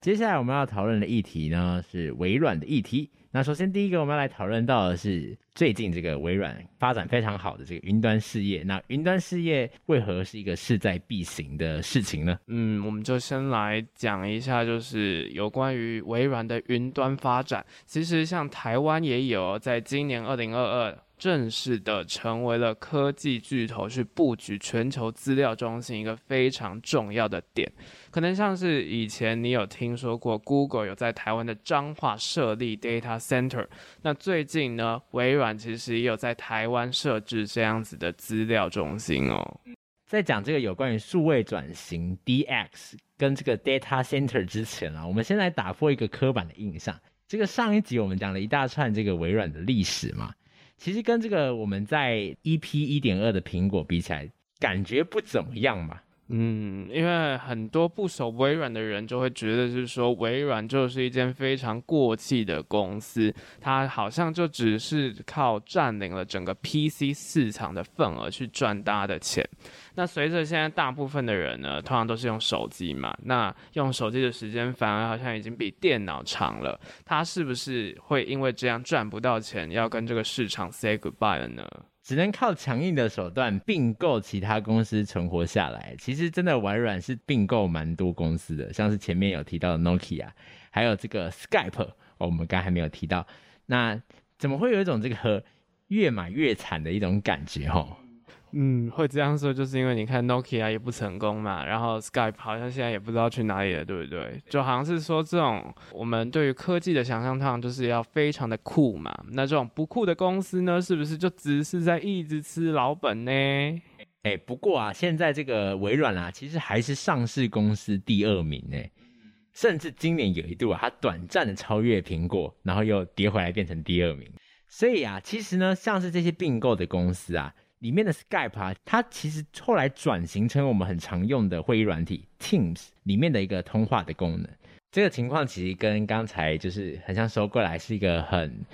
接下来我们要讨论的议题呢，是微软的议题。那首先第一个我们要来讨论到的是最近这个微软发展非常好的这个云端事业。那云端事业为何是一个势在必行的事情呢？嗯，我们就先来讲一下，就是有关于微软的云端发展。其实像台湾也有，在今年二零二二。正式的成为了科技巨头去布局全球资料中心一个非常重要的点，可能像是以前你有听说过 Google 有在台湾的彰化设立 data center，那最近呢，微软其实也有在台湾设置这样子的资料中心哦。在讲这个有关于数位转型 DX 跟这个 data center 之前啊，我们先来打破一个刻板的印象。这个上一集我们讲了一大串这个微软的历史嘛。其实跟这个我们在 EP 一点二的苹果比起来，感觉不怎么样嘛。嗯，因为很多不熟微软的人就会觉得，是说微软就是一间非常过气的公司，它好像就只是靠占领了整个 PC 市场的份额去赚大家的钱。那随着现在大部分的人呢，通常都是用手机嘛，那用手机的时间反而好像已经比电脑长了，它是不是会因为这样赚不到钱，要跟这个市场 say goodbye 了呢？只能靠强硬的手段并购其他公司存活下来。其实真的微软是并购蛮多公司的，像是前面有提到的 Nokia，还有这个 Skype，我们刚才还没有提到。那怎么会有一种这个越买越惨的一种感觉？吼。嗯，会这样说，就是因为你看 Nokia 也不成功嘛，然后 Skype 好像现在也不知道去哪里了，对不对？就好像是说这种我们对于科技的想象，通常就是要非常的酷嘛。那这种不酷的公司呢，是不是就只是在一直吃老本呢？哎，不过啊，现在这个微软啊，其实还是上市公司第二名呢，甚至今年有一度啊，它短暂的超越苹果，然后又跌回来变成第二名。所以啊，其实呢，像是这些并购的公司啊。里面的 Skype 啊，它其实后来转型成我们很常用的会议软体 Teams 里面的一个通话的功能。这个情况其实跟刚才就是很像收过来是一个很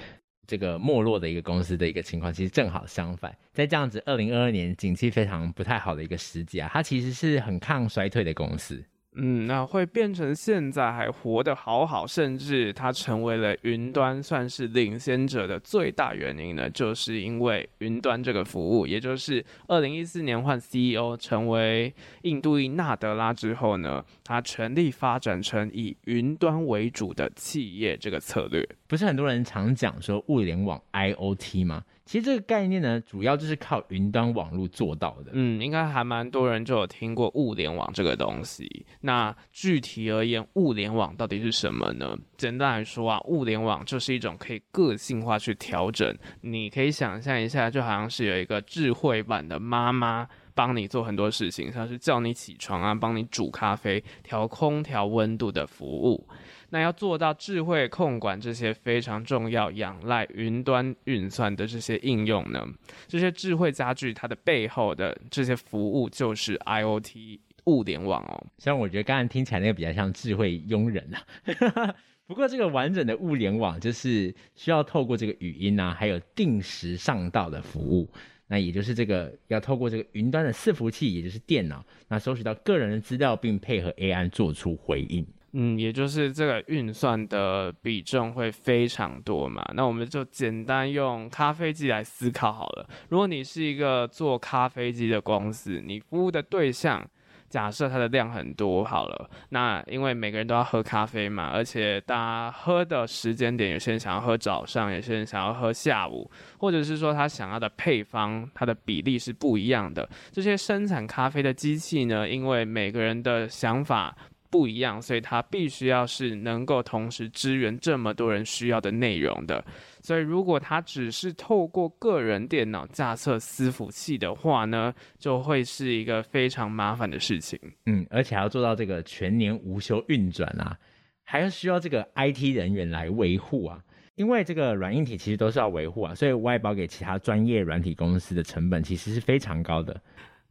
这个没落的一个公司的一个情况，其实正好相反。在这样子二零二二年景气非常不太好的一个时机啊，它其实是很抗衰退的公司。嗯，那会变成现在还活得好好，甚至它成为了云端算是领先者的最大原因呢，就是因为云端这个服务，也就是二零一四年换 CEO 成为印度裔纳德拉之后呢，他全力发展成以云端为主的企业这个策略。不是很多人常讲说物联网 IoT 吗？其实这个概念呢，主要就是靠云端网络做到的。嗯，应该还蛮多人就有听过物联网这个东西。那具体而言，物联网到底是什么呢？简单来说啊，物联网就是一种可以个性化去调整。你可以想象一下，就好像是有一个智慧版的妈妈帮你做很多事情，像是叫你起床啊，帮你煮咖啡、调空调温度的服务。那要做到智慧控管这些非常重要、仰赖云端运算的这些应用呢？这些智慧家具它的背后的这些服务就是 IoT 物联网哦。虽然我觉得刚才听起来那个比较像智慧佣人啊，不过这个完整的物联网就是需要透过这个语音啊，还有定时上到的服务，那也就是这个要透过这个云端的伺服器，也就是电脑，那收取到个人的资料，并配合 AI 做出回应。嗯，也就是这个运算的比重会非常多嘛。那我们就简单用咖啡机来思考好了。如果你是一个做咖啡机的公司，你服务的对象假设它的量很多好了，那因为每个人都要喝咖啡嘛，而且大家喝的时间点，有些人想要喝早上，有些人想要喝下午，或者是说他想要的配方，它的比例是不一样的。这些生产咖啡的机器呢，因为每个人的想法。不一样，所以它必须要是能够同时支援这么多人需要的内容的。所以如果它只是透过个人电脑架设伺服器的话呢，就会是一个非常麻烦的事情。嗯，而且还要做到这个全年无休运转啊，还要需要这个 IT 人员来维护啊。因为这个软硬体其实都是要维护啊，所以外包给其他专业软体公司的成本其实是非常高的。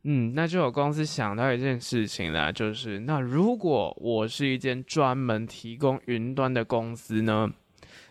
嗯，那就有公司想到一件事情啦，就是那如果我是一间专门提供云端的公司呢，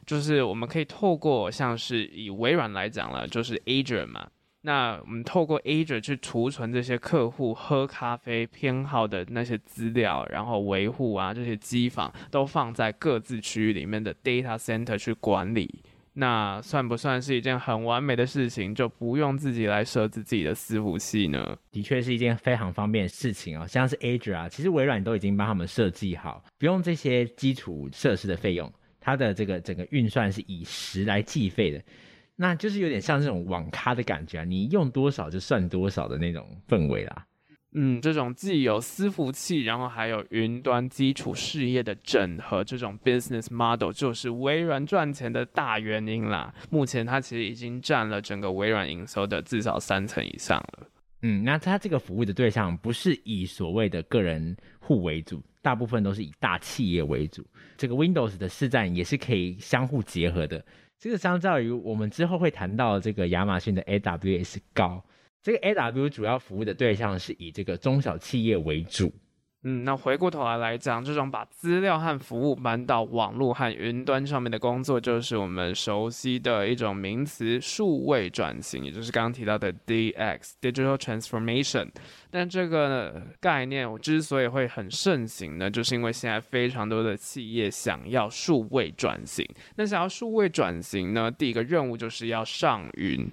就是我们可以透过像是以微软来讲了，就是 Azure 嘛，那我们透过 Azure 去储存这些客户喝咖啡偏好的那些资料，然后维护啊这些机房都放在各自区域里面的 data center 去管理。那算不算是一件很完美的事情？就不用自己来设置自己的伺服器呢？的确是一件非常方便的事情哦。像是 Azure 啊，其实微软都已经帮他们设计好，不用这些基础设施的费用，它的这个整个运算是以时来计费的。那就是有点像这种网咖的感觉啊，你用多少就算多少的那种氛围啦。嗯，这种既有伺服器，然后还有云端基础事业的整合，这种 business model 就是微软赚钱的大原因啦。目前它其实已经占了整个微软营收的至少三成以上了。嗯，那它这个服务的对象不是以所谓的个人户为主，大部分都是以大企业为主。这个 Windows 的市占也是可以相互结合的。这个相较于我们之后会谈到这个亚马逊的 AWS 高，这个 A W 主要服务的对象是以这个中小企业为主。嗯，那回过头来来讲，这种把资料和服务搬到网络和云端上面的工作，就是我们熟悉的一种名词——数位转型，也就是刚刚提到的 DX（Digital Transformation）。但这个概念我之所以会很盛行呢，就是因为现在非常多的企业想要数位转型。那想要数位转型呢，第一个任务就是要上云。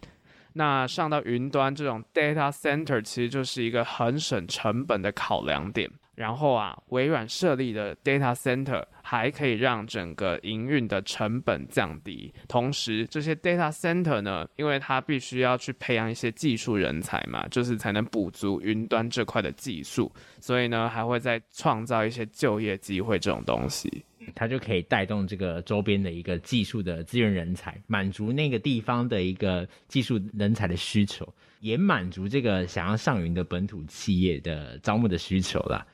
那上到云端这种 data center，其实就是一个很省成本的考量点。然后啊，微软设立的 data center 还可以让整个营运的成本降低。同时，这些 data center 呢，因为它必须要去培养一些技术人才嘛，就是才能补足云端这块的技术，所以呢，还会再创造一些就业机会这种东西。它就可以带动这个周边的一个技术的资源人才，满足那个地方的一个技术人才的需求，也满足这个想要上云的本土企业的招募的需求啦。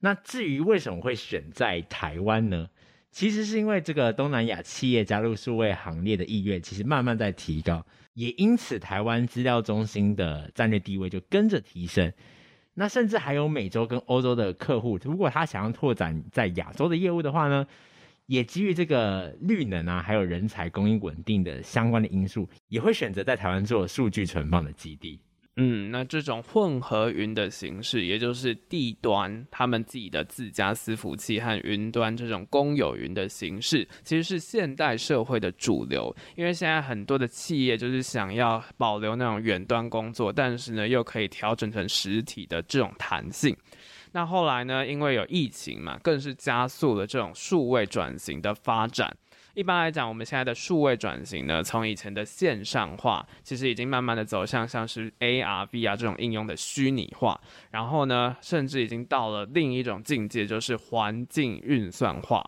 那至于为什么会选在台湾呢？其实是因为这个东南亚企业加入数位行列的意愿，其实慢慢在提高，也因此台湾资料中心的战略地位就跟着提升。那甚至还有美洲跟欧洲的客户，如果他想要拓展在亚洲的业务的话呢，也基于这个绿能啊，还有人才供应稳定的相关的因素，也会选择在台湾做数据存放的基地。嗯，那这种混合云的形式，也就是地端他们自己的自家伺服器和云端这种公有云的形式，其实是现代社会的主流。因为现在很多的企业就是想要保留那种远端工作，但是呢又可以调整成实体的这种弹性。那后来呢，因为有疫情嘛，更是加速了这种数位转型的发展。一般来讲，我们现在的数位转型呢，从以前的线上化，其实已经慢慢的走向像是 AR、VR 这种应用的虚拟化，然后呢，甚至已经到了另一种境界，就是环境运算化。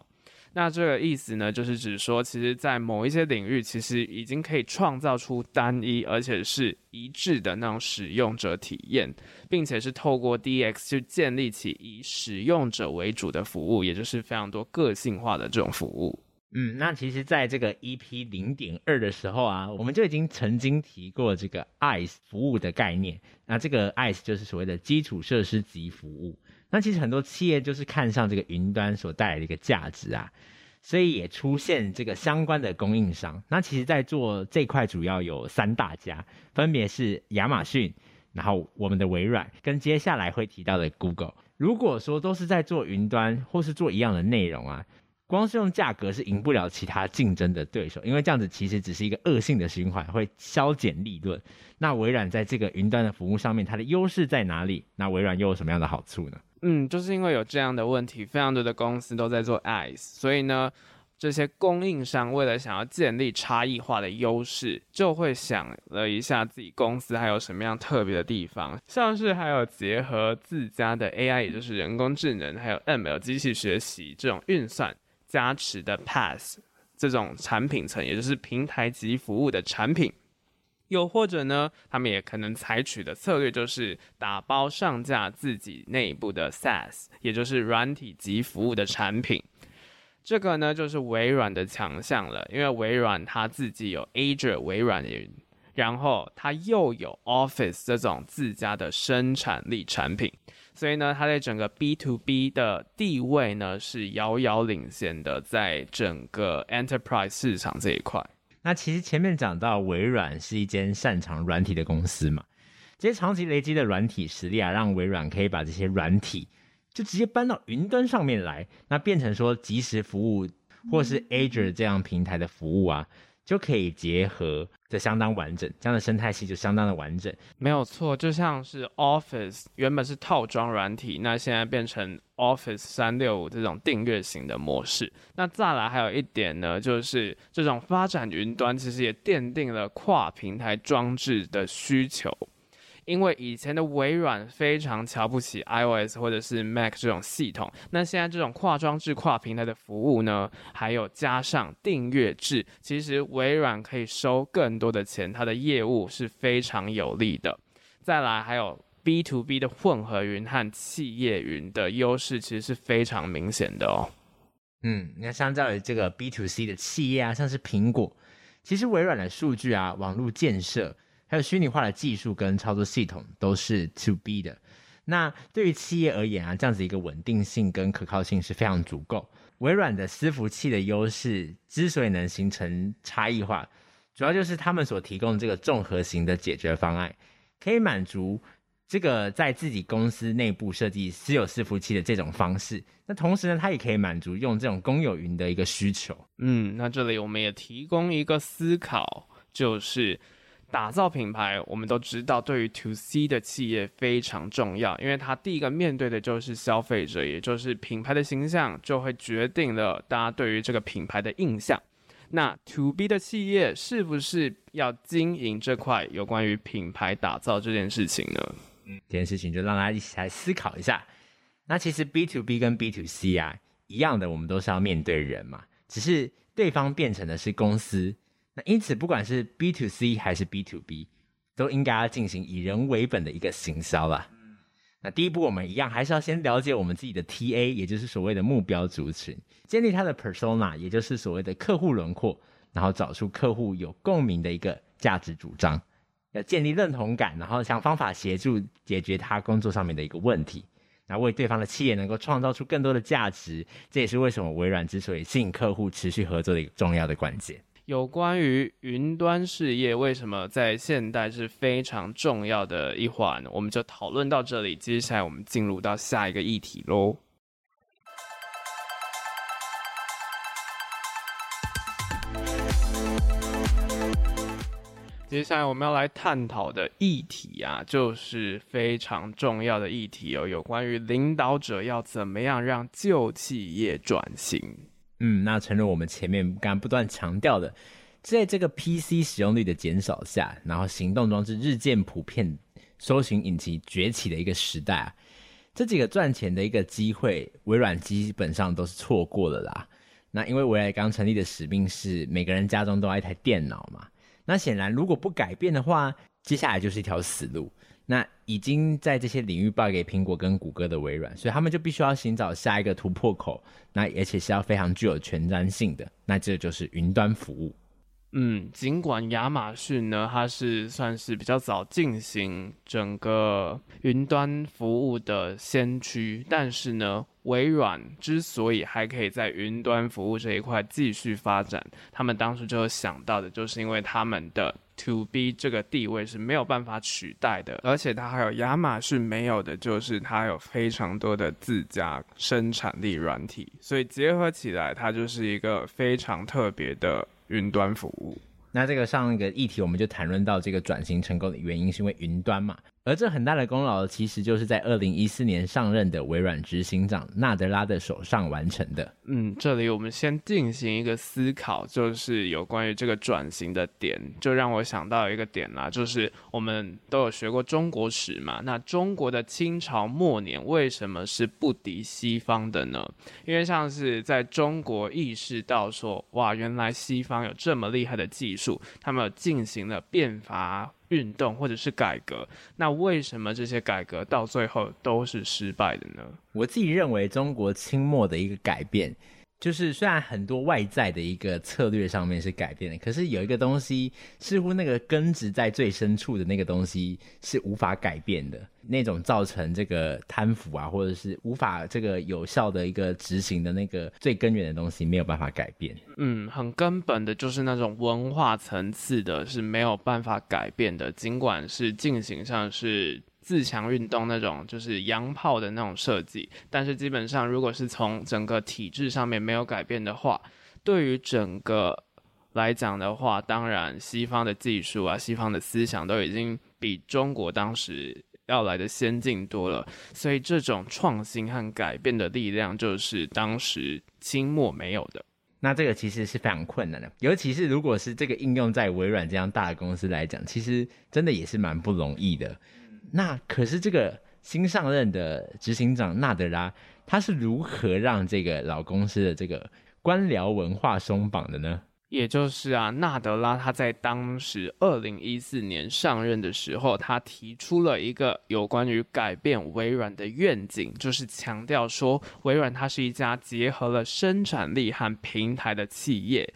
那这个意思呢，就是指说，其实，在某一些领域，其实已经可以创造出单一而且是一致的那种使用者体验，并且是透过 DX 去建立起以使用者为主的服务，也就是非常多个性化的这种服务。嗯，那其实，在这个 EP 零点二的时候啊，我们就已经曾经提过这个 Ice 服务的概念。那这个 Ice 就是所谓的基础设施级服务。那其实很多企业就是看上这个云端所带来的一个价值啊，所以也出现这个相关的供应商。那其实，在做这块主要有三大家，分别是亚马逊，然后我们的微软，跟接下来会提到的 Google。如果说都是在做云端或是做一样的内容啊。光是用价格是赢不了其他竞争的对手，因为这样子其实只是一个恶性的循环，会削减利润。那微软在这个云端的服务上面，它的优势在哪里？那微软又有什么样的好处呢？嗯，就是因为有这样的问题，非常多的公司都在做 IaaS，所以呢，这些供应商为了想要建立差异化的优势，就会想了一下自己公司还有什么样特别的地方，像是还有结合自家的 AI，也就是人工智能，还有 ML 机器学习这种运算。加持的 Pass 这种产品层，也就是平台级服务的产品，又或者呢，他们也可能采取的策略就是打包上架自己内部的 SaaS，也就是软体级服务的产品。这个呢，就是微软的强项了，因为微软它自己有 Azure 微软云，然后它又有 Office 这种自家的生产力产品。所以呢，它在整个 B to B 的地位呢是遥遥领先的，在整个 Enterprise 市场这一块。那其实前面讲到微软是一间擅长软体的公司嘛，这些长期累积的软体实力啊，让微软可以把这些软体就直接搬到云端上面来，那变成说即时服务或是 Azure 这样平台的服务啊。就可以结合的相当完整，这样的生态系就相当的完整。没有错，就像是 Office 原本是套装软体，那现在变成 Office 三六五这种订阅型的模式。那再来还有一点呢，就是这种发展云端其实也奠定了跨平台装置的需求。因为以前的微软非常瞧不起 iOS 或者是 Mac 这种系统，那现在这种跨装置、跨平台的服务呢，还有加上订阅制，其实微软可以收更多的钱，它的业务是非常有利的。再来还有 B to B 的混合云和企业云的优势，其实是非常明显的哦。嗯，那相较于这个 B to C 的企业啊，像是苹果，其实微软的数据啊，网络建设。还有虚拟化的技术跟操作系统都是 To B 的。那对于企业而言啊，这样子一个稳定性跟可靠性是非常足够。微软的伺服器的优势之所以能形成差异化，主要就是他们所提供这个综合型的解决方案，可以满足这个在自己公司内部设计私有伺服器的这种方式。那同时呢，它也可以满足用这种公有云的一个需求。嗯，那这里我们也提供一个思考，就是。打造品牌，我们都知道，对于 To C 的企业非常重要，因为它第一个面对的就是消费者，也就是品牌的形象，就会决定了大家对于这个品牌的印象。那 To B 的企业是不是要经营这块有关于品牌打造这件事情呢？嗯，这件事情就让大家一起来思考一下。那其实 B to B 跟 B to C 啊一样的，我们都是要面对人嘛，只是对方变成的是公司。那因此，不管是 B to C 还是 B to B，都应该要进行以人为本的一个行销啦。那第一步，我们一样还是要先了解我们自己的 TA，也就是所谓的目标族群，建立他的 persona，也就是所谓的客户轮廓，然后找出客户有共鸣的一个价值主张，要建立认同感，然后想方法协助解决他工作上面的一个问题，那为对方的企业能够创造出更多的价值，这也是为什么微软之所以吸引客户持续合作的一个重要的关键。有关于云端事业为什么在现代是非常重要的一环，我们就讨论到这里。接下来我们进入到下一个议题喽。接下来我们要来探讨的议题啊，就是非常重要的议题哦，有关于领导者要怎么样让旧企业转型。嗯，那诚如我们前面刚刚不断强调的，在这个 PC 使用率的减少下，然后行动装置日渐普遍、搜寻引擎崛起的一个时代啊，这几个赚钱的一个机会，微软基本上都是错过了啦。那因为微软刚成立的使命是每个人家中都要一台电脑嘛，那显然如果不改变的话，接下来就是一条死路。那已经在这些领域败给苹果跟谷歌的微软，所以他们就必须要寻找下一个突破口，那而且是要非常具有前瞻性的，那这就是云端服务。嗯，尽管亚马逊呢，它是算是比较早进行整个云端服务的先驱，但是呢，微软之所以还可以在云端服务这一块继续发展，他们当时就想到的，就是因为他们的 To B 这个地位是没有办法取代的，而且它还有亚马逊没有的，就是它有非常多的自家生产力软体，所以结合起来，它就是一个非常特别的。云端服务，那这个上一个议题我们就谈论到这个转型成功的原因，是因为云端嘛。而这很大的功劳，其实就是在二零一四年上任的微软执行长纳德拉的手上完成的。嗯，这里我们先进行一个思考，就是有关于这个转型的点，就让我想到一个点啦，就是我们都有学过中国史嘛。那中国的清朝末年为什么是不敌西方的呢？因为像是在中国意识到说，哇，原来西方有这么厉害的技术，他们进行了变法。运动或者是改革，那为什么这些改革到最后都是失败的呢？我自己认为，中国清末的一个改变，就是虽然很多外在的一个策略上面是改变的，可是有一个东西似乎那个根植在最深处的那个东西是无法改变的，那种造成这个贪腐啊，或者是无法这个有效的一个执行的那个最根源的东西没有办法改变。嗯，很根本的就是那种文化层次的是没有办法改变的，尽管是进行上是。自强运动那种就是洋炮的那种设计，但是基本上如果是从整个体制上面没有改变的话，对于整个来讲的话，当然西方的技术啊、西方的思想都已经比中国当时要来的先进多了，所以这种创新和改变的力量就是当时清末没有的。那这个其实是非常困难的，尤其是如果是这个应用在微软这样大的公司来讲，其实真的也是蛮不容易的。那可是这个新上任的执行长纳德拉，他是如何让这个老公司的这个官僚文化松绑的呢？也就是啊，纳德拉他在当时二零一四年上任的时候，他提出了一个有关于改变微软的愿景，就是强调说，微软它是一家结合了生产力和平台的企业。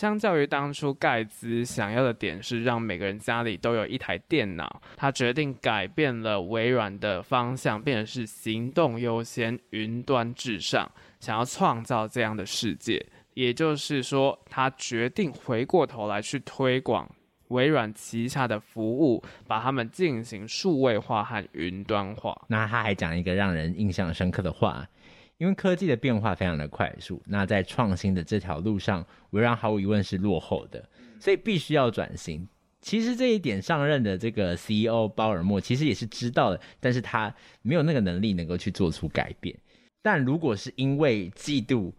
相较于当初盖茨想要的点是让每个人家里都有一台电脑，他决定改变了微软的方向，变成是行动优先、云端至上，想要创造这样的世界。也就是说，他决定回过头来去推广微软旗下的服务，把它们进行数位化和云端化。那他还讲一个让人印象深刻的话。因为科技的变化非常的快速，那在创新的这条路上，微软毫无疑问是落后的，所以必须要转型。其实这一点上任的这个 CEO 鲍尔默其实也是知道的，但是他没有那个能力能够去做出改变。但如果是因为嫉妒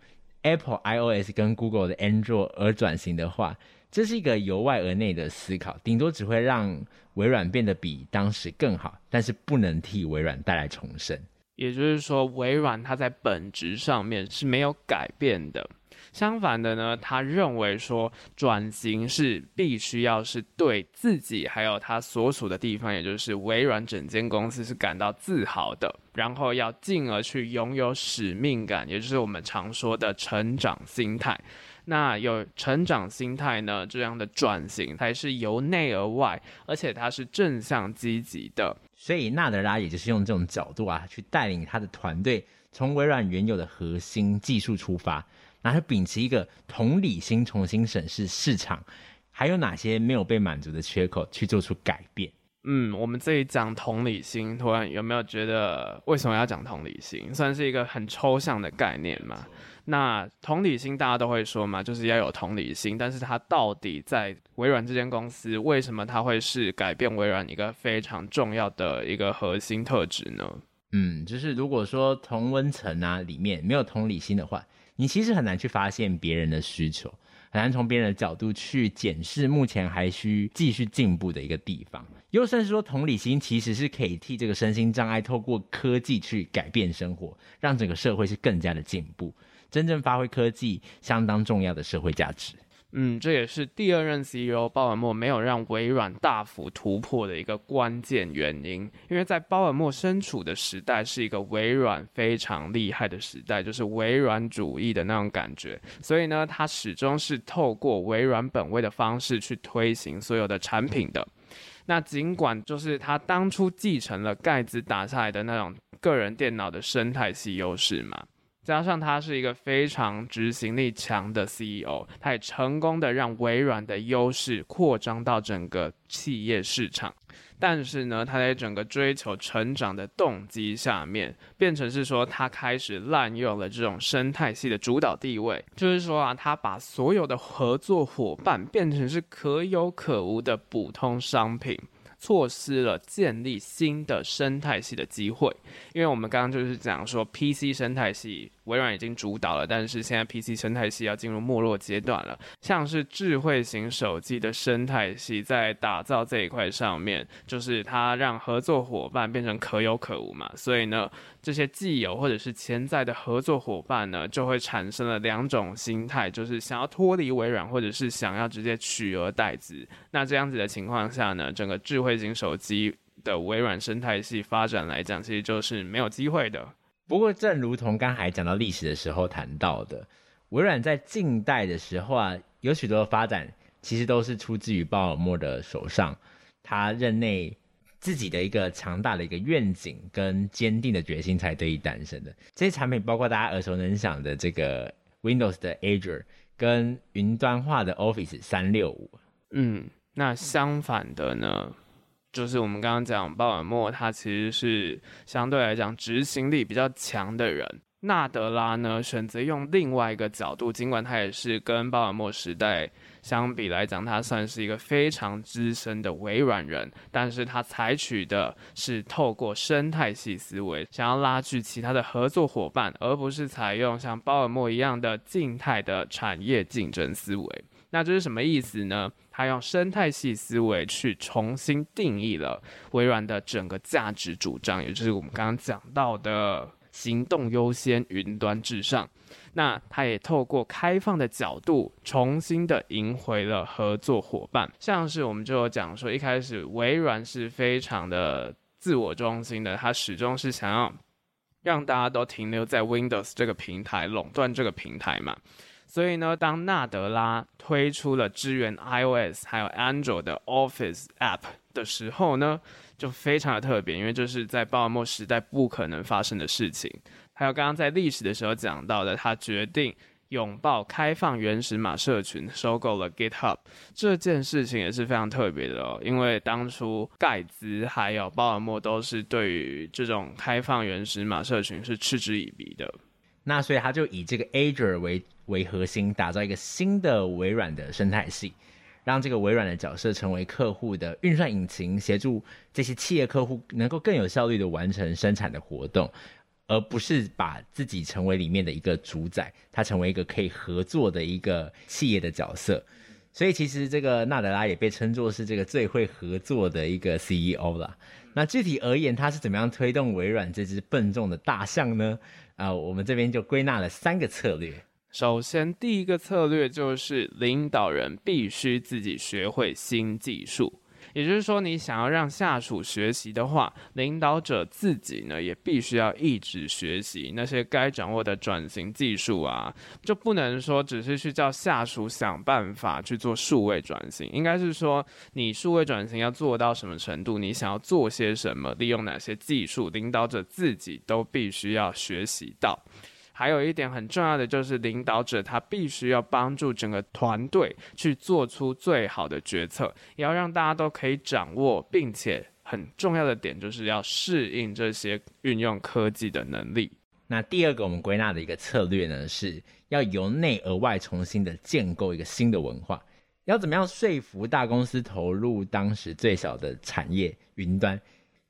Apple iOS 跟 Google 的 Android 而转型的话，这是一个由外而内的思考，顶多只会让微软变得比当时更好，但是不能替微软带来重生。也就是说，微软它在本质上面是没有改变的。相反的呢，他认为说转型是必须要是对自己还有他所属的地方，也就是微软整间公司是感到自豪的，然后要进而去拥有使命感，也就是我们常说的成长心态。那有成长心态呢，这样的转型才是由内而外，而且它是正向积极的。所以纳德拉也就是用这种角度啊，去带领他的团队，从微软原有的核心技术出发，然后秉持一个同理心，重新审视市场还有哪些没有被满足的缺口，去做出改变。嗯，我们这里讲同理心，突然有没有觉得为什么要讲同理心？算是一个很抽象的概念嘛。那同理心大家都会说嘛，就是要有同理心，但是它到底在微软这间公司，为什么它会是改变微软一个非常重要的一个核心特质呢？嗯，就是如果说同温层啊里面没有同理心的话，你其实很难去发现别人的需求，很难从别人的角度去检视目前还需继续进步的一个地方。又甚至说，同理心其实是可以替这个身心障碍透过科技去改变生活，让整个社会是更加的进步。真正发挥科技相当重要的社会价值。嗯，这也是第二任 CEO 鲍尔默没有让微软大幅突破的一个关键原因。因为在鲍尔默身处的时代是一个微软非常厉害的时代，就是微软主义的那种感觉。所以呢，他始终是透过微软本位的方式去推行所有的产品的。那尽管就是他当初继承了盖茨打下来的那种个人电脑的生态系优势嘛。加上他是一个非常执行力强的 CEO，他也成功的让微软的优势扩张到整个企业市场。但是呢，他在整个追求成长的动机下面，变成是说他开始滥用了这种生态系的主导地位，就是说啊，他把所有的合作伙伴变成是可有可无的普通商品。错失了建立新的生态系的机会，因为我们刚刚就是讲说 PC 生态系。微软已经主导了，但是现在 PC 生态系要进入没落阶段了。像是智慧型手机的生态系在打造这一块上面，就是它让合作伙伴变成可有可无嘛。所以呢，这些既有或者是潜在的合作伙伴呢，就会产生了两种心态，就是想要脱离微软，或者是想要直接取而代之。那这样子的情况下呢，整个智慧型手机的微软生态系发展来讲，其实就是没有机会的。不过，正如同刚才讲到历史的时候谈到的，微软在近代的时候啊，有许多的发展其实都是出自于鲍尔默的手上，他任内自己的一个强大的一个愿景跟坚定的决心才得以诞生的。这些产品包括大家耳熟能详的这个 Windows 的 Azure 跟云端化的 Office 三六五。嗯，那相反的呢，就是我们刚刚讲鲍尔默，他其实是相对来讲执行力比较强的人。纳德拉呢，选择用另外一个角度，尽管他也是跟鲍尔默时代相比来讲，他算是一个非常资深的微软人，但是他采取的是透过生态系思维，想要拉聚其他的合作伙伴，而不是采用像鲍尔默一样的静态的产业竞争思维。那这是什么意思呢？他用生态系思维去重新定义了微软的整个价值主张，也就是我们刚刚讲到的行动优先、云端至上。那他也透过开放的角度，重新的赢回了合作伙伴。像是我们就有讲说，一开始微软是非常的自我中心的，他始终是想要让大家都停留在 Windows 这个平台，垄断这个平台嘛。所以呢，当纳德拉推出了支援 iOS 还有 Android 的 Office App 的时候呢，就非常的特别，因为这是在鲍尔默时代不可能发生的事情。还有刚刚在历史的时候讲到的，他决定拥抱开放原始码社群，收购了 GitHub 这件事情也是非常特别的哦，因为当初盖茨还有鲍尔默都是对于这种开放原始码社群是嗤之以鼻的。那所以他就以这个 Azure 为为核心，打造一个新的微软的生态系，让这个微软的角色成为客户的运算引擎，协助这些企业客户能够更有效率的完成生产的活动，而不是把自己成为里面的一个主宰，他成为一个可以合作的一个企业的角色。所以其实这个纳德拉也被称作是这个最会合作的一个 CEO 了。那具体而言，他是怎么样推动微软这只笨重的大象呢？啊、我们这边就归纳了三个策略。首先，第一个策略就是领导人必须自己学会新技术。也就是说，你想要让下属学习的话，领导者自己呢也必须要一直学习那些该掌握的转型技术啊，就不能说只是去叫下属想办法去做数位转型，应该是说你数位转型要做到什么程度，你想要做些什么，利用哪些技术，领导者自己都必须要学习到。还有一点很重要的就是，领导者他必须要帮助整个团队去做出最好的决策，也要让大家都可以掌握，并且很重要的点就是要适应这些运用科技的能力。那第二个我们归纳的一个策略呢，是要由内而外重新的建构一个新的文化。要怎么样说服大公司投入当时最小的产业云端？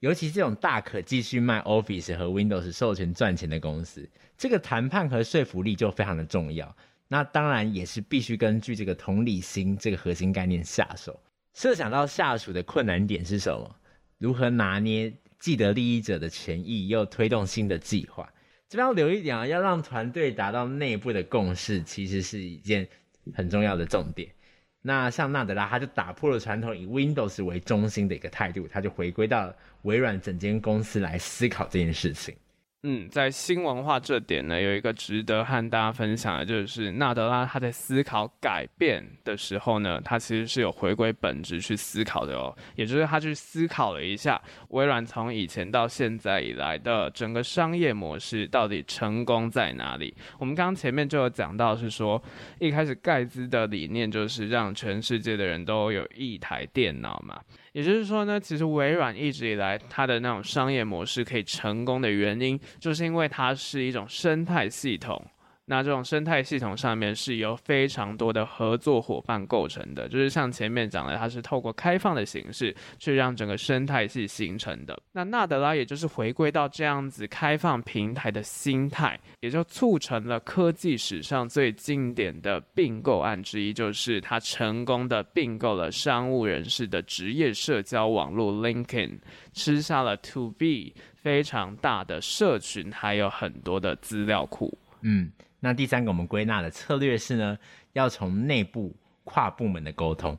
尤其这种大可继续卖 Office 和 Windows 授权赚钱的公司，这个谈判和说服力就非常的重要。那当然也是必须根据这个同理心这个核心概念下手。设想到下属的困难点是什么？如何拿捏既得利益者的权益，又推动新的计划？这边要留一点啊，要让团队达到内部的共识，其实是一件很重要的重点。那像纳德拉，他就打破了传统以 Windows 为中心的一个态度，他就回归到微软整间公司来思考这件事情。嗯，在新文化这点呢，有一个值得和大家分享的，就是纳德拉他在思考改变的时候呢，他其实是有回归本质去思考的哦。也就是他去思考了一下，微软从以前到现在以来的整个商业模式到底成功在哪里？我们刚刚前面就有讲到，是说一开始盖茨的理念就是让全世界的人都有一台电脑嘛。也就是说呢，其实微软一直以来它的那种商业模式可以成功的原因，就是因为它是一种生态系统。那这种生态系统上面是由非常多的合作伙伴构成的，就是像前面讲的，它是透过开放的形式去让整个生态系形成的。那纳德拉也就是回归到这样子开放平台的心态，也就促成了科技史上最经典的并购案之一，就是他成功的并购了商务人士的职业社交网络 LinkedIn，吃下了 To B 非常大的社群，还有很多的资料库。嗯。那第三个我们归纳的策略是呢，要从内部跨部门的沟通，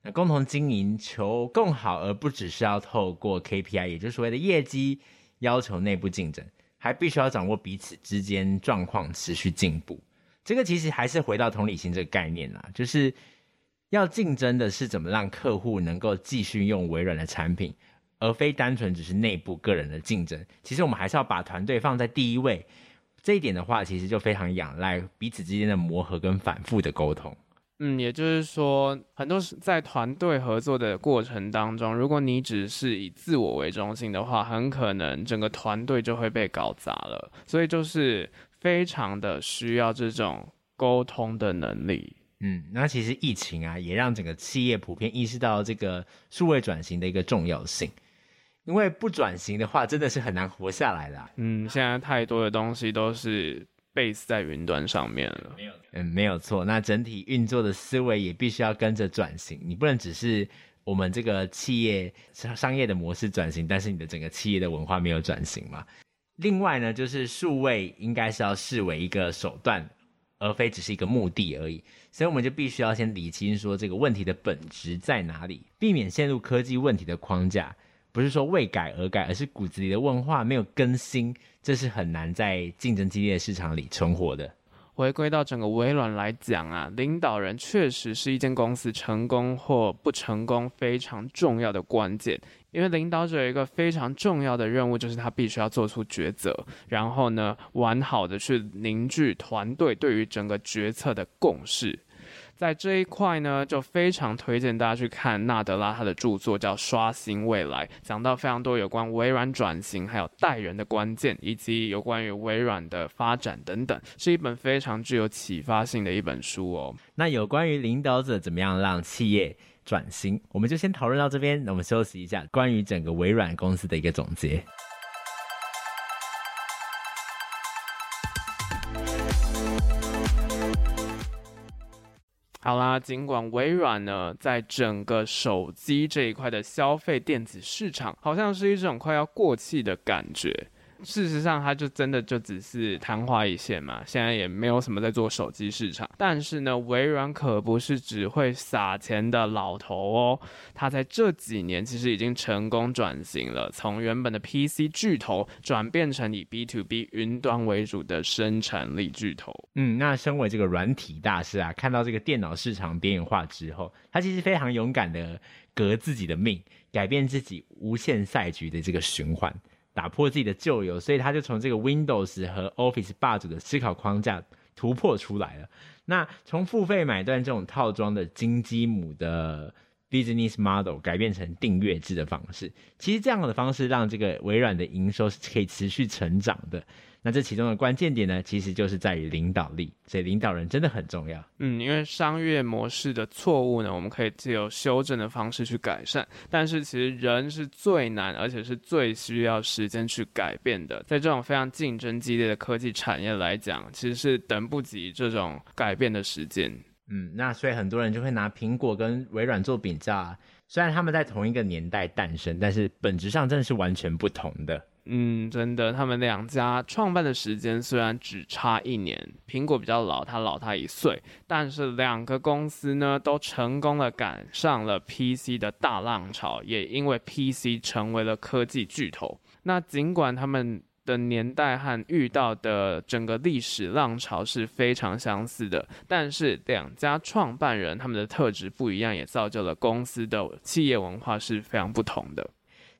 那共同经营求更好，而不只是要透过 KPI，也就是所谓的业绩要求内部竞争，还必须要掌握彼此之间状况持续进步。这个其实还是回到同理心这个概念啦，就是要竞争的是怎么让客户能够继续用微软的产品，而非单纯只是内部个人的竞争。其实我们还是要把团队放在第一位。这一点的话，其实就非常仰赖彼此之间的磨合跟反复的沟通。嗯，也就是说，很多在团队合作的过程当中，如果你只是以自我为中心的话，很可能整个团队就会被搞砸了。所以就是非常的需要这种沟通的能力。嗯，那其实疫情啊，也让整个企业普遍意识到这个数位转型的一个重要性。因为不转型的话，真的是很难活下来的啊。嗯，现在太多的东西都是 base 在云端上面了。没有，嗯，没有错。那整体运作的思维也必须要跟着转型。你不能只是我们这个企业商业的模式转型，但是你的整个企业的文化没有转型嘛。另外呢，就是数位应该是要视为一个手段，而非只是一个目的而已。所以我们就必须要先理清说这个问题的本质在哪里，避免陷入科技问题的框架。不是说为改而改，而是骨子里的文化没有更新，这是很难在竞争激烈的市场里存活的。回归到整个微软来讲啊，领导人确实是一间公司成功或不成功非常重要的关键。因为领导者有一个非常重要的任务，就是他必须要做出抉择，然后呢，完好的去凝聚团队对于整个决策的共识。在这一块呢，就非常推荐大家去看纳德拉他的著作，叫《刷新未来》，讲到非常多有关微软转型，还有带人的关键，以及有关于微软的发展等等，是一本非常具有启发性的一本书哦。那有关于领导者怎么样让企业转型，我们就先讨论到这边。那我们休息一下，关于整个微软公司的一个总结。好啦，尽管微软呢，在整个手机这一块的消费电子市场，好像是一种快要过气的感觉。事实上，它就真的就只是昙花一现嘛。现在也没有什么在做手机市场。但是呢，微软可不是只会撒钱的老头哦。它在这几年其实已经成功转型了，从原本的 PC 巨头转变成以 B to B 云端为主的生产力巨头。嗯，那身为这个软体大师啊，看到这个电脑市场边缘化之后，他其实非常勇敢的革自己的命，改变自己无限赛局的这个循环。打破自己的旧有，所以他就从这个 Windows 和 Office 霸主的思考框架突破出来了。那从付费买断这种套装的金鸡母的 business model 改变成订阅制的方式，其实这样的方式让这个微软的营收是可以持续成长的。那这其中的关键点呢，其实就是在于领导力，所以领导人真的很重要。嗯，因为商业模式的错误呢，我们可以借由修正的方式去改善，但是其实人是最难，而且是最需要时间去改变的。在这种非常竞争激烈的科技产业来讲，其实是等不及这种改变的时间。嗯，那所以很多人就会拿苹果跟微软做比较啊，虽然他们在同一个年代诞生，但是本质上真的是完全不同的。嗯，真的，他们两家创办的时间虽然只差一年，苹果比较老，他老他一岁，但是两个公司呢都成功的赶上了 PC 的大浪潮，也因为 PC 成为了科技巨头。那尽管他们的年代和遇到的整个历史浪潮是非常相似的，但是两家创办人他们的特质不一样，也造就了公司的企业文化是非常不同的。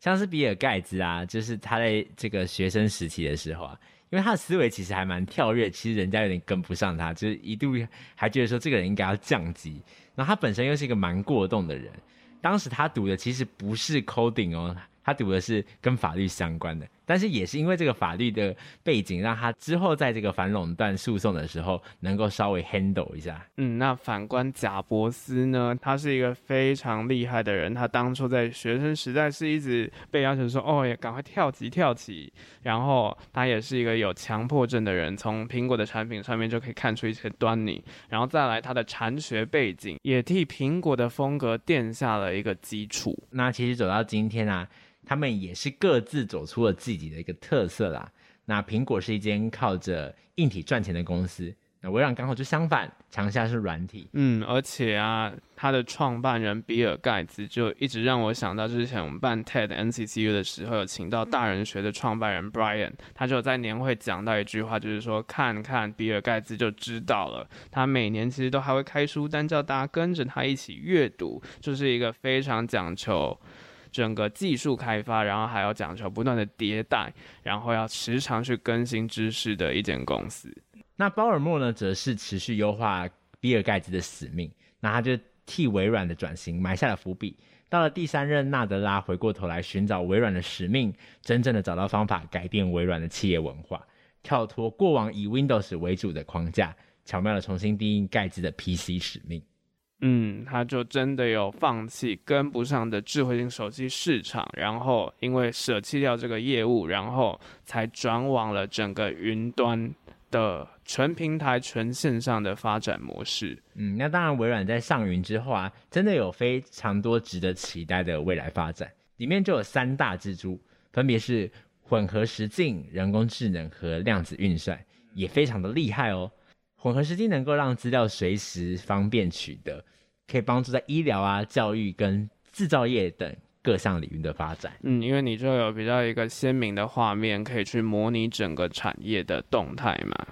像是比尔盖茨啊，就是他在这个学生时期的时候啊，因为他的思维其实还蛮跳跃，其实人家有点跟不上他，就是一度还觉得说这个人应该要降级。然后他本身又是一个蛮过动的人，当时他读的其实不是 coding 哦，他读的是跟法律相关的。但是也是因为这个法律的背景，让他之后在这个反垄断诉讼的时候能够稍微 handle 一下。嗯，那反观贾伯斯呢，他是一个非常厉害的人。他当初在学生时代是一直被要求说：“哦，也赶快跳级跳级。”然后他也是一个有强迫症的人，从苹果的产品上面就可以看出一些端倪。然后再来他的禅学背景，也替苹果的风格奠下了一个基础。那其实走到今天啊。他们也是各自走出了自己的一个特色啦。那苹果是一间靠着硬体赚钱的公司，那微软刚好就相反，强项是软体。嗯，而且啊，他的创办人比尔盖茨就一直让我想到之前我们办 TED NCCU 的时候，有请到大人学的创办人 Brian，他就在年会讲到一句话，就是说看看比尔盖茨就知道了。他每年其实都还会开书单，叫大家跟着他一起阅读，就是一个非常讲求整个技术开发，然后还要讲求不断的迭代，然后要时常去更新知识的一间公司。那鲍尔默呢，则是持续优化比尔盖茨的使命，那他就替微软的转型埋下了伏笔。到了第三任纳德拉，回过头来寻找微软的使命，真正的找到方法改变微软的企业文化，跳脱过往以 Windows 为主的框架，巧妙的重新定义盖茨的 PC 使命。嗯，他就真的有放弃跟不上的智慧型手机市场，然后因为舍弃掉这个业务，然后才转往了整个云端的全平台、全线上的发展模式。嗯，那当然，微软在上云之后啊，真的有非常多值得期待的未来发展。里面就有三大支柱，分别是混合实境、人工智能和量子运算，也非常的厉害哦。混合实境能够让资料随时方便取得，可以帮助在医疗啊、教育跟制造业等各项领域的发展，嗯，因为你就有比较一个鲜明的画面，可以去模拟整个产业的动态嘛。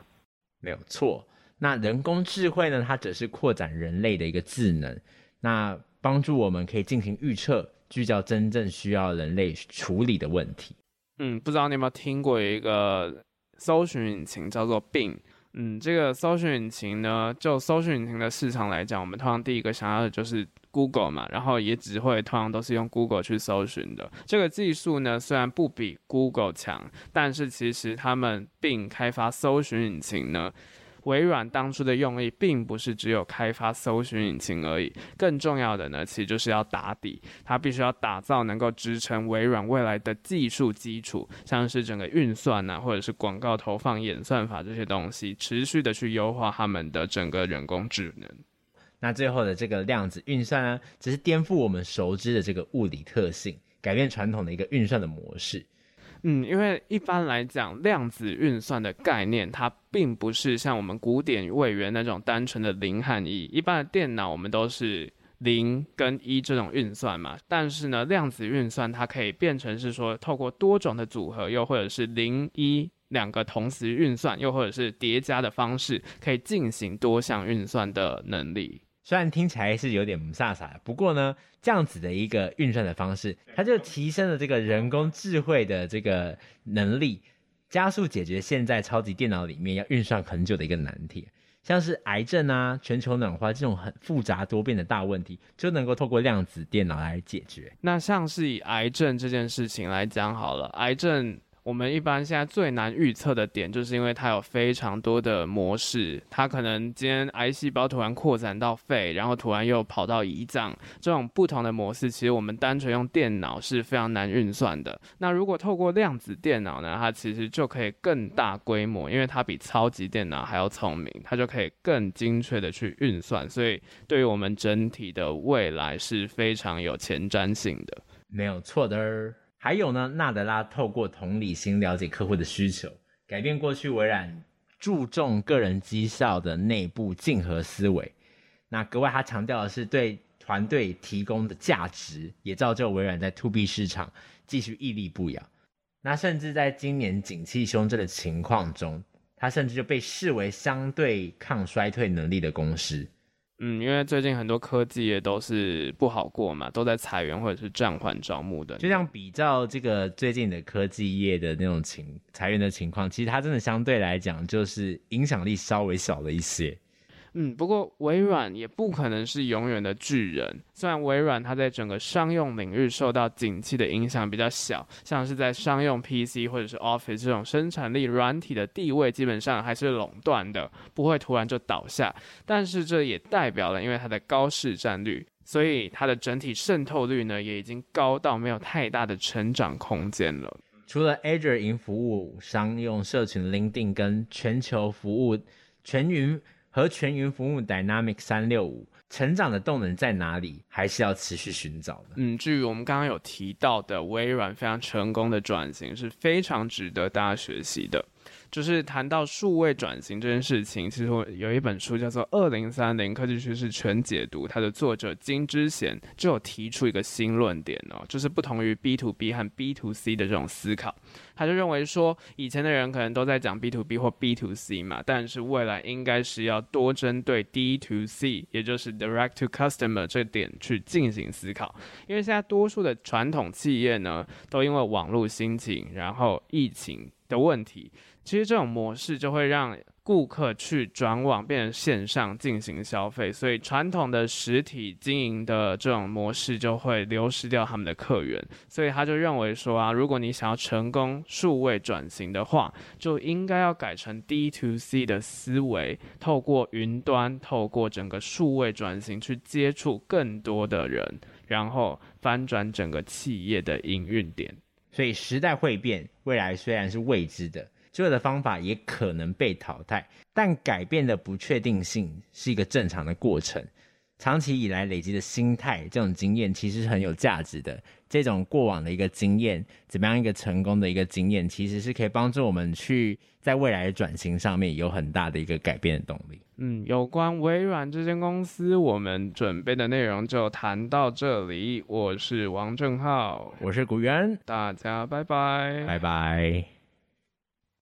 没有错。那人工智慧呢？它只是扩展人类的一个智能，那帮助我们可以进行预测，聚焦真正需要人类处理的问题。嗯，不知道你有没有听过一个搜寻引擎叫做 Bing？嗯，这个搜寻引擎呢，就搜寻引擎的市场来讲，我们通常第一个想要的就是 Google 嘛，然后也只会通常都是用 Google 去搜寻的。这个技术呢，虽然不比 Google 强，但是其实他们并开发搜寻引擎呢。微软当初的用意并不是只有开发搜寻引擎而已，更重要的呢，其实就是要打底，它必须要打造能够支撑微软未来的技术基础，像是整个运算啊，或者是广告投放演算法这些东西，持续的去优化他们的整个人工智能。那最后的这个量子运算呢，只是颠覆我们熟知的这个物理特性，改变传统的一个运算的模式。嗯，因为一般来讲，量子运算的概念，它并不是像我们古典位元那种单纯的零和一。一般的电脑，我们都是零跟一这种运算嘛。但是呢，量子运算它可以变成是说，透过多种的组合，又或者是零一两个同时运算，又或者是叠加的方式，可以进行多项运算的能力。虽然听起来是有点不飒飒，不过呢，这样子的一个运算的方式，它就提升了这个人工智慧的这个能力，加速解决现在超级电脑里面要运算很久的一个难题，像是癌症啊、全球暖化这种很复杂多变的大问题，就能够透过量子电脑来解决。那像是以癌症这件事情来讲好了，癌症。我们一般现在最难预测的点，就是因为它有非常多的模式，它可能今天癌细胞突然扩展到肺，然后突然又跑到胰脏，这种不同的模式，其实我们单纯用电脑是非常难运算的。那如果透过量子电脑呢，它其实就可以更大规模，因为它比超级电脑还要聪明，它就可以更精确的去运算，所以对于我们整体的未来是非常有前瞻性的。没有错的。还有呢，纳德拉透过同理心了解客户的需求，改变过去微软注重个人绩效的内部竞合思维。那格外他强调的是对团队提供的价值，也造就微软在 To B 市场继续屹立不摇。那甚至在今年景气凶阵的情况中，他甚至就被视为相对抗衰退能力的公司。嗯，因为最近很多科技业都是不好过嘛，都在裁员或者是暂缓招募的。就像比较这个最近的科技业的那种情裁员的情况，其实它真的相对来讲就是影响力稍微小了一些。嗯，不过微软也不可能是永远的巨人。虽然微软它在整个商用领域受到景气的影响比较小，像是在商用 PC 或者是 Office 这种生产力软体的地位基本上还是垄断的，不会突然就倒下。但是这也代表了，因为它的高市占率，所以它的整体渗透率呢也已经高到没有太大的成长空间了。除了 Azure 云服务、商用社群 LinkedIn 跟全球服务全云。和全云服务 Dynamics 三六五成长的动能在哪里？还是要持续寻找的。嗯，至于我们刚刚有提到的微软非常成功的转型，是非常值得大家学习的。就是谈到数位转型这件事情，其实我有一本书叫做《二零三零科技趋势全解读》，它的作者金之贤就有提出一个新论点哦，就是不同于 B to B 和 B to C 的这种思考。他就认为说，以前的人可能都在讲 B to B 或 B to C 嘛，但是未来应该是要多针对 D to C，也就是 Direct to Customer 这点去进行思考。因为现在多数的传统企业呢，都因为网络兴起，然后疫情的问题，其实这种模式就会让顾客去转网变成线上进行消费，所以传统的实体经营的这种模式就会流失掉他们的客源。所以他就认为说啊，如果你想要成功数位转型的话，就应该要改成 D to C 的思维，透过云端，透过整个数位转型去接触更多的人，然后翻转整个企业的营运点。所以时代会变，未来虽然是未知的。所有的方法也可能被淘汰，但改变的不确定性是一个正常的过程。长期以来累积的心态，这种经验其实是很有价值的。这种过往的一个经验，怎么样一个成功的一个经验，其实是可以帮助我们去在未来的转型上面有很大的一个改变的动力。嗯，有关微软这间公司，我们准备的内容就谈到这里。我是王正浩，我是古元，大家拜拜，拜拜。